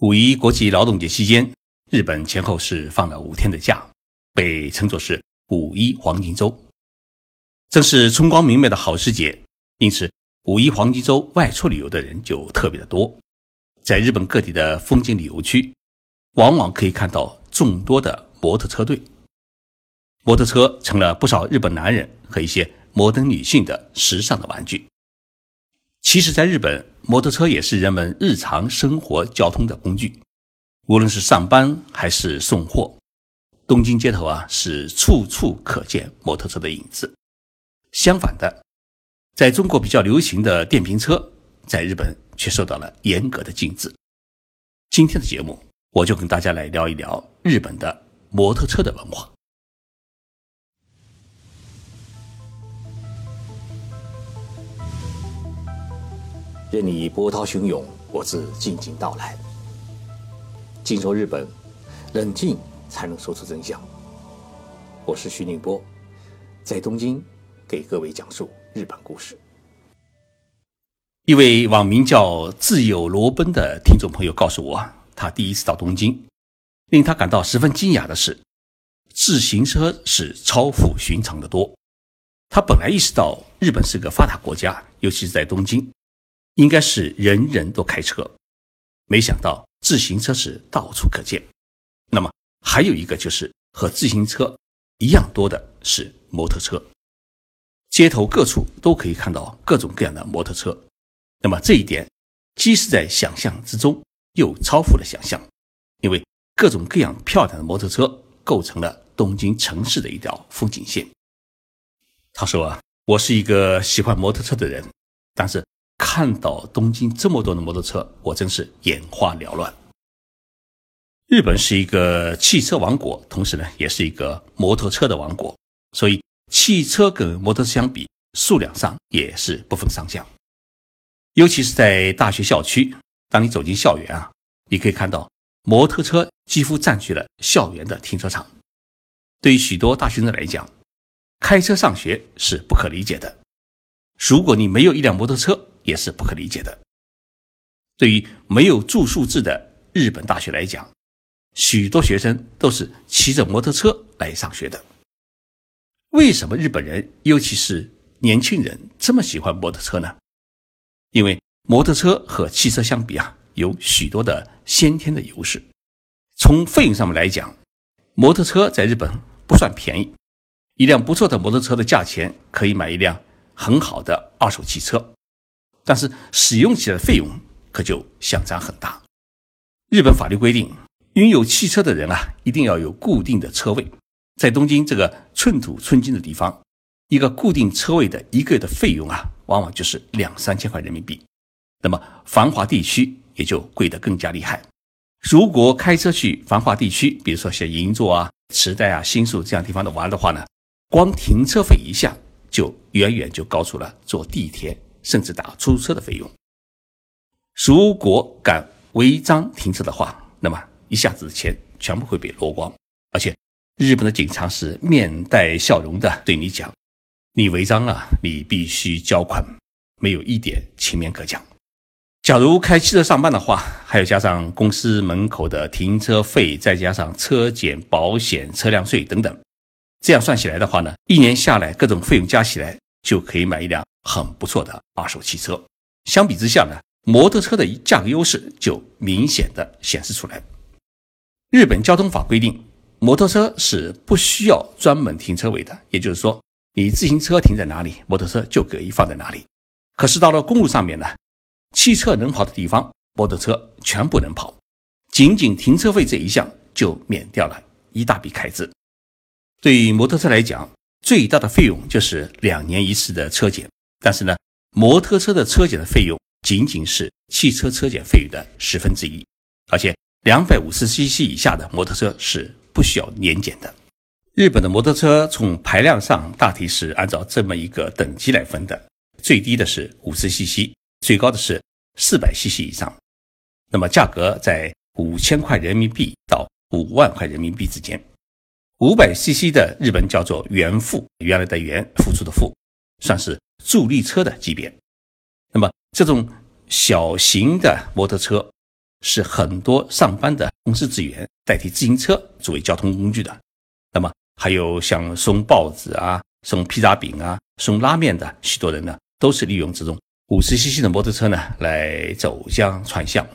五一国际劳动节期间，日本前后是放了五天的假，被称作是五一黄金周。正是春光明媚的好时节，因此五一黄金周外出旅游的人就特别的多。在日本各地的风景旅游区，往往可以看到众多的摩托车队。摩托车成了不少日本男人和一些摩登女性的时尚的玩具。其实，在日本，摩托车也是人们日常生活交通的工具。无论是上班还是送货，东京街头啊是处处可见摩托车的影子。相反的，在中国比较流行的电瓶车，在日本却受到了严格的禁止。今天的节目，我就跟大家来聊一聊日本的摩托车的文化。任你波涛汹涌，我自静静到来。静说日本，冷静才能说出真相。我是徐宁波，在东京给各位讲述日本故事。一位网名叫“自由罗奔”的听众朋友告诉我，他第一次到东京，令他感到十分惊讶的是，自行车是超乎寻常的多。他本来意识到日本是个发达国家，尤其是在东京。应该是人人都开车，没想到自行车是到处可见。那么还有一个就是和自行车一样多的是摩托车，街头各处都可以看到各种各样的摩托车。那么这一点既是在想象之中，又超乎了想象，因为各种各样漂亮的摩托车构成了东京城市的一条风景线。他说啊，我是一个喜欢摩托车的人，但是。看到东京这么多的摩托车，我真是眼花缭乱。日本是一个汽车王国，同时呢，也是一个摩托车的王国，所以汽车跟摩托车相比，数量上也是不分上下。尤其是在大学校区，当你走进校园啊，你可以看到摩托车几乎占据了校园的停车场。对于许多大学生来讲，开车上学是不可理解的。如果你没有一辆摩托车，也是不可理解的。对于没有住宿制的日本大学来讲，许多学生都是骑着摩托车来上学的。为什么日本人，尤其是年轻人这么喜欢摩托车呢？因为摩托车和汽车相比啊，有许多的先天的优势。从费用上面来讲，摩托车在日本不算便宜，一辆不错的摩托车的价钱可以买一辆很好的二手汽车。但是使用起来的费用可就相差很大。日本法律规定，拥有汽车的人啊，一定要有固定的车位。在东京这个寸土寸金的地方，一个固定车位的一个月的费用啊，往往就是两三千块人民币。那么繁华地区也就贵得更加厉害。如果开车去繁华地区，比如说像银座啊、池袋啊、新宿这样地方的玩的话呢，光停车费一项就远远就高出了坐地铁。甚至打出租车的费用，如果敢违章停车的话，那么一下子钱全部会被落光。而且，日本的警察是面带笑容的对你讲：“你违章了，你必须交款，没有一点情面可讲。”假如开汽车上班的话，还要加上公司门口的停车费，再加上车检、保险、车辆税等等，这样算起来的话呢，一年下来各种费用加起来就可以买一辆。很不错的二手汽车，相比之下呢，摩托车的价格优势就明显的显示出来。日本交通法规定，摩托车是不需要专门停车位的，也就是说，你自行车停在哪里，摩托车就可以放在哪里。可是到了公路上面呢，汽车能跑的地方，摩托车全部能跑，仅仅停车费这一项就免掉了一大笔开支。对于摩托车来讲，最大的费用就是两年一次的车检。但是呢，摩托车的车检的费用仅仅是汽车车检费用的十分之一，而且两百五十 cc 以下的摩托车是不需要年检的。日本的摩托车从排量上大体是按照这么一个等级来分的，最低的是五十 cc，最高的是四百 cc 以上。那么价格在五千块人民币到五万块人民币之间。五百 cc 的日本叫做原付，原来的原付出的付，算是。助力车的级别，那么这种小型的摩托车，是很多上班的公司职员代替自行车作为交通工具的。那么还有像送报纸啊、送披萨饼啊、送拉面的许多人呢，都是利用这种五十 cc 的摩托车呢来走江串巷。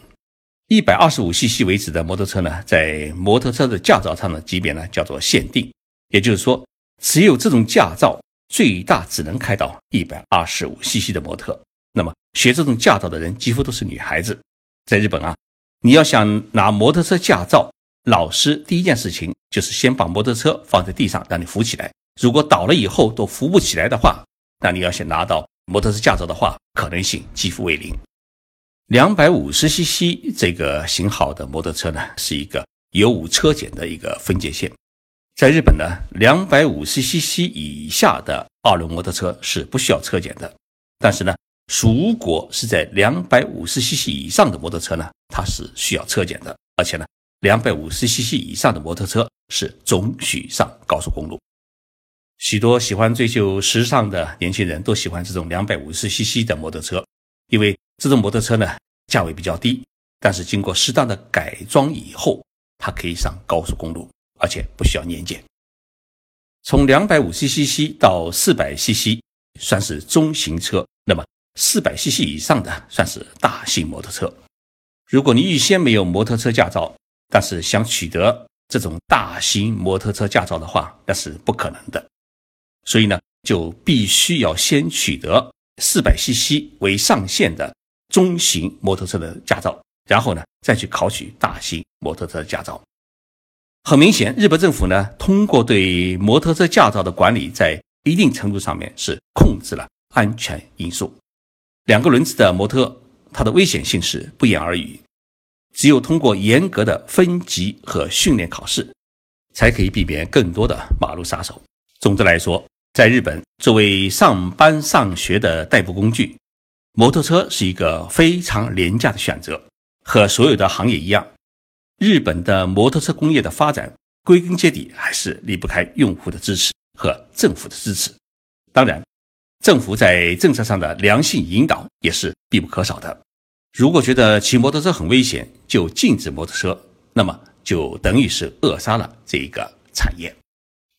一百二十五 cc 为止的摩托车呢，在摩托车的驾照上的级别呢叫做限定，也就是说，持有这种驾照最大只能开到一百二十五 cc 的摩托。那么学这种驾照的人几乎都是女孩子。在日本啊，你要想拿摩托车驾照，老师第一件事情就是先把摩托车放在地上让你扶起来。如果倒了以后都扶不起来的话，那你要想拿到摩托车驾照的话，可能性几乎为零。两百五十 cc 这个型号的摩托车呢，是一个有无车检的一个分界线。在日本呢，两百五十 cc 以下的二轮摩托车是不需要车检的。但是呢，如果是在两百五十 cc 以上的摩托车呢，它是需要车检的。而且呢，两百五十 cc 以上的摩托车是总许上高速公路。许多喜欢追求时尚的年轻人都喜欢这种两百五十 cc 的摩托车，因为。这种摩托车呢，价位比较低，但是经过适当的改装以后，它可以上高速公路，而且不需要年检。从两百五十 cc 到四百 cc 算是中型车，那么四百 cc 以上的算是大型摩托车。如果你预先没有摩托车驾照，但是想取得这种大型摩托车驾照的话，那是不可能的。所以呢，就必须要先取得四百 cc 为上限的。中型摩托车的驾照，然后呢，再去考取大型摩托车驾照。很明显，日本政府呢，通过对摩托车驾照的管理，在一定程度上面是控制了安全因素。两个轮子的摩托，它的危险性是不言而喻。只有通过严格的分级和训练考试，才可以避免更多的马路杀手。总的来说，在日本，作为上班上学的代步工具。摩托车是一个非常廉价的选择，和所有的行业一样，日本的摩托车工业的发展归根结底还是离不开用户的支持和政府的支持。当然，政府在政策上的良性引导也是必不可少的。如果觉得骑摩托车很危险，就禁止摩托车，那么就等于是扼杀了这一个产业。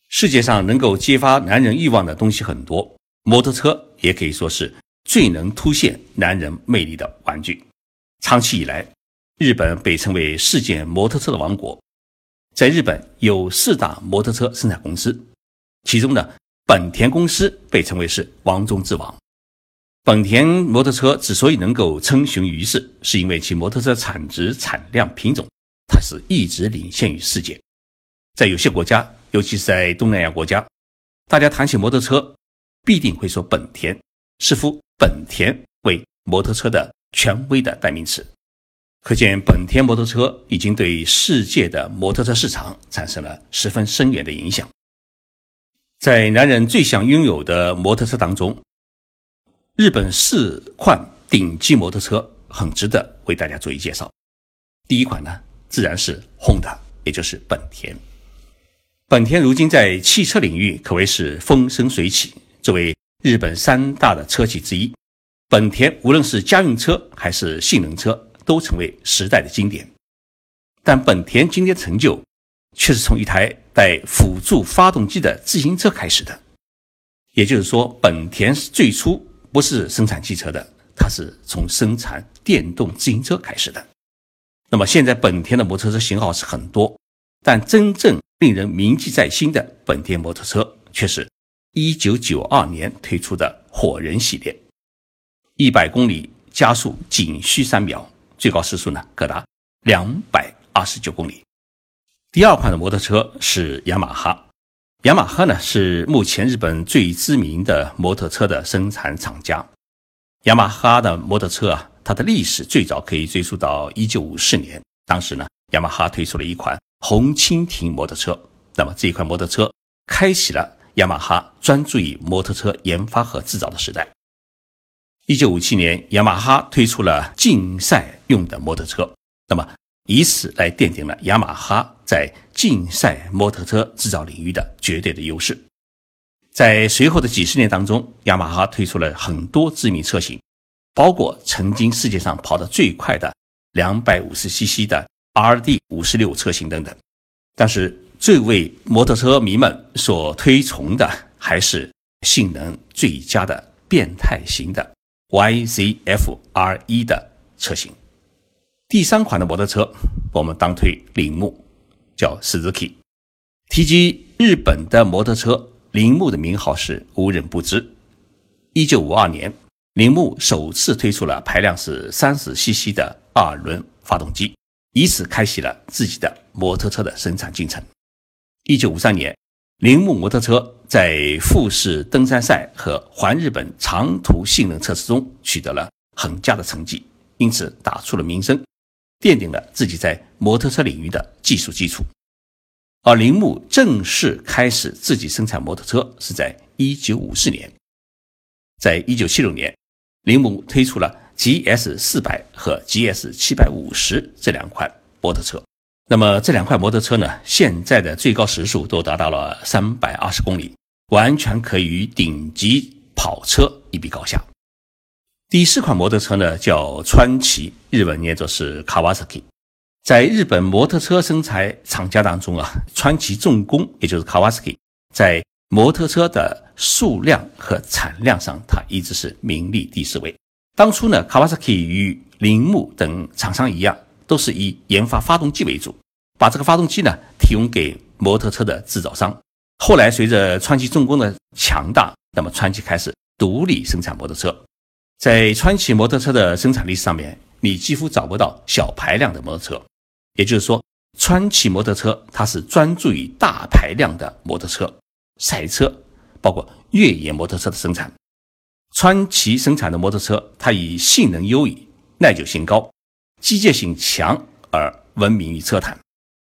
世界上能够激发男人欲望的东西很多，摩托车也可以说是。最能凸显男人魅力的玩具。长期以来，日本被称为世界摩托车的王国。在日本有四大摩托车生产公司，其中呢，本田公司被称为是王中之王。本田摩托车之所以能够称雄于世，是因为其摩托车产值、产量、品种，它是一直领先于世界。在有些国家，尤其是在东南亚国家，大家谈起摩托车，必定会说本田，似乎。本田为摩托车的权威的代名词，可见本田摩托车已经对世界的摩托车市场产生了十分深远的影响。在男人最想拥有的摩托车当中，日本四款顶级摩托车很值得为大家做一介绍。第一款呢，自然是 Honda，也就是本田。本田如今在汽车领域可谓是风生水起，作为。日本三大的车企之一，本田无论是家用车还是性能车，都成为时代的经典。但本田今天成就，却是从一台带辅助发动机的自行车开始的。也就是说，本田最初不是生产汽车的，它是从生产电动自行车开始的。那么现在本田的摩托车型号是很多，但真正令人铭记在心的本田摩托车却是。一九九二年推出的火人系列，一百公里加速仅需三秒，最高时速呢可达两百二十九公里。第二款的摩托车是雅马哈，雅马哈呢是目前日本最知名的摩托车的生产厂家。雅马哈的摩托车啊，它的历史最早可以追溯到一九五四年，当时呢雅马哈推出了一款红蜻蜓摩托车，那么这一款摩托车开启了。雅马哈专注于摩托车研发和制造的时代。一九五七年，雅马哈推出了竞赛用的摩托车，那么以此来奠定了雅马哈在竞赛摩托车制造领域的绝对的优势。在随后的几十年当中，雅马哈推出了很多知名车型，包括曾经世界上跑得最快的两百五十 CC 的 RD 五十六车型等等。但是最为摩托车迷们所推崇的，还是性能最佳的变态型的 YZF R1 的车型。第三款的摩托车，我们当推铃木，叫 Suzuki。提及日本的摩托车，铃木的名号是无人不知。一九五二年，铃木首次推出了排量是三十 CC 的二轮发动机，以此开启了自己的摩托车的生产进程。一九五三年，铃木摩托车在富士登山赛和环日本长途性能测试中取得了很佳的成绩，因此打出了名声。奠定了自己在摩托车领域的技术基础，而铃木正式开始自己生产摩托车是在1954年。在一九七六年，铃木推出了 GS 四百和 GS 七百五十这两款摩托车。那么这两块摩托车呢，现在的最高时速都达到了三百二十公里，完全可以与顶级跑车一比高下。第四款摩托车呢，叫川崎，日本念作是 Kawasaki。在日本摩托车生产厂家当中啊，川崎重工也就是 Kawasaki，在摩托车的数量和产量上，它一直是名列第四位。当初呢，Kawasaki 与铃木等厂商一样，都是以研发发动机为主，把这个发动机呢提供给摩托车的制造商。后来随着川崎重工的强大，那么川崎开始独立生产摩托车。在川崎摩托车的生产历史上面，你几乎找不到小排量的摩托车。也就是说，川崎摩托车它是专注于大排量的摩托车、赛车，包括越野摩托车的生产。川崎生产的摩托车，它以性能优异、耐久性高、机械性强而闻名于车坛。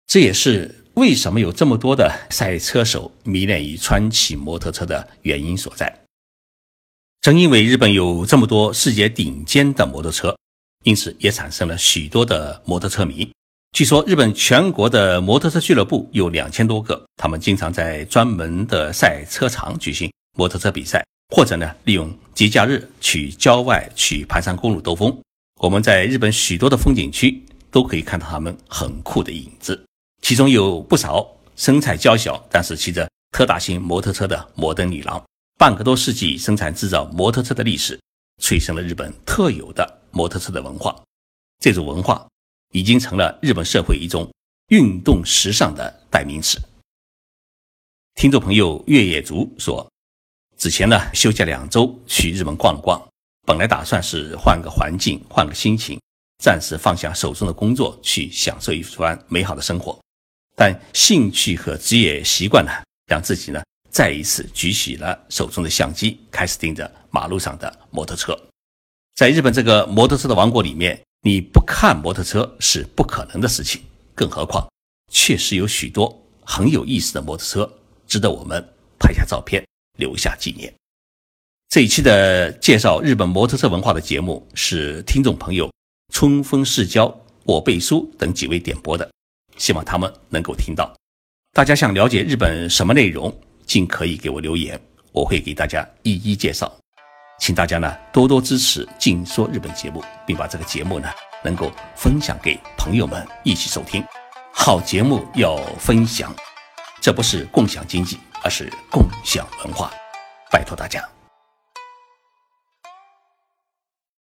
这也是为什么有这么多的赛车手迷恋于川崎摩托车的原因所在。正因为日本有这么多世界顶尖的摩托车，因此也产生了许多的摩托车迷。据说日本全国的摩托车俱乐部有两千多个，他们经常在专门的赛车场举行摩托车比赛，或者呢利用节假日去郊外去盘山公路兜风。我们在日本许多的风景区都可以看到他们很酷的影子，其中有不少身材娇小但是骑着特大型摩托车的摩登女郎。半个多世纪生产制造摩托车的历史，催生了日本特有的摩托车的文化。这种文化已经成了日本社会一种运动时尚的代名词。听众朋友月野竹说，之前呢休假两周去日本逛了逛，本来打算是换个环境、换个心情，暂时放下手中的工作，去享受一番美好的生活。但兴趣和职业习惯呢，让自己呢。再一次举起了手中的相机，开始盯着马路上的摩托车。在日本这个摩托车的王国里面，你不看摩托车是不可能的事情。更何况，确实有许多很有意思的摩托车，值得我们拍下照片留下纪念。这一期的介绍日本摩托车文化的节目是听众朋友春风世交、我背书等几位点播的，希望他们能够听到。大家想了解日本什么内容？尽可以给我留言，我会给大家一一介绍。请大家呢多多支持《静说日本》节目，并把这个节目呢能够分享给朋友们一起收听。好节目要分享，这不是共享经济，而是共享文化。拜托大家。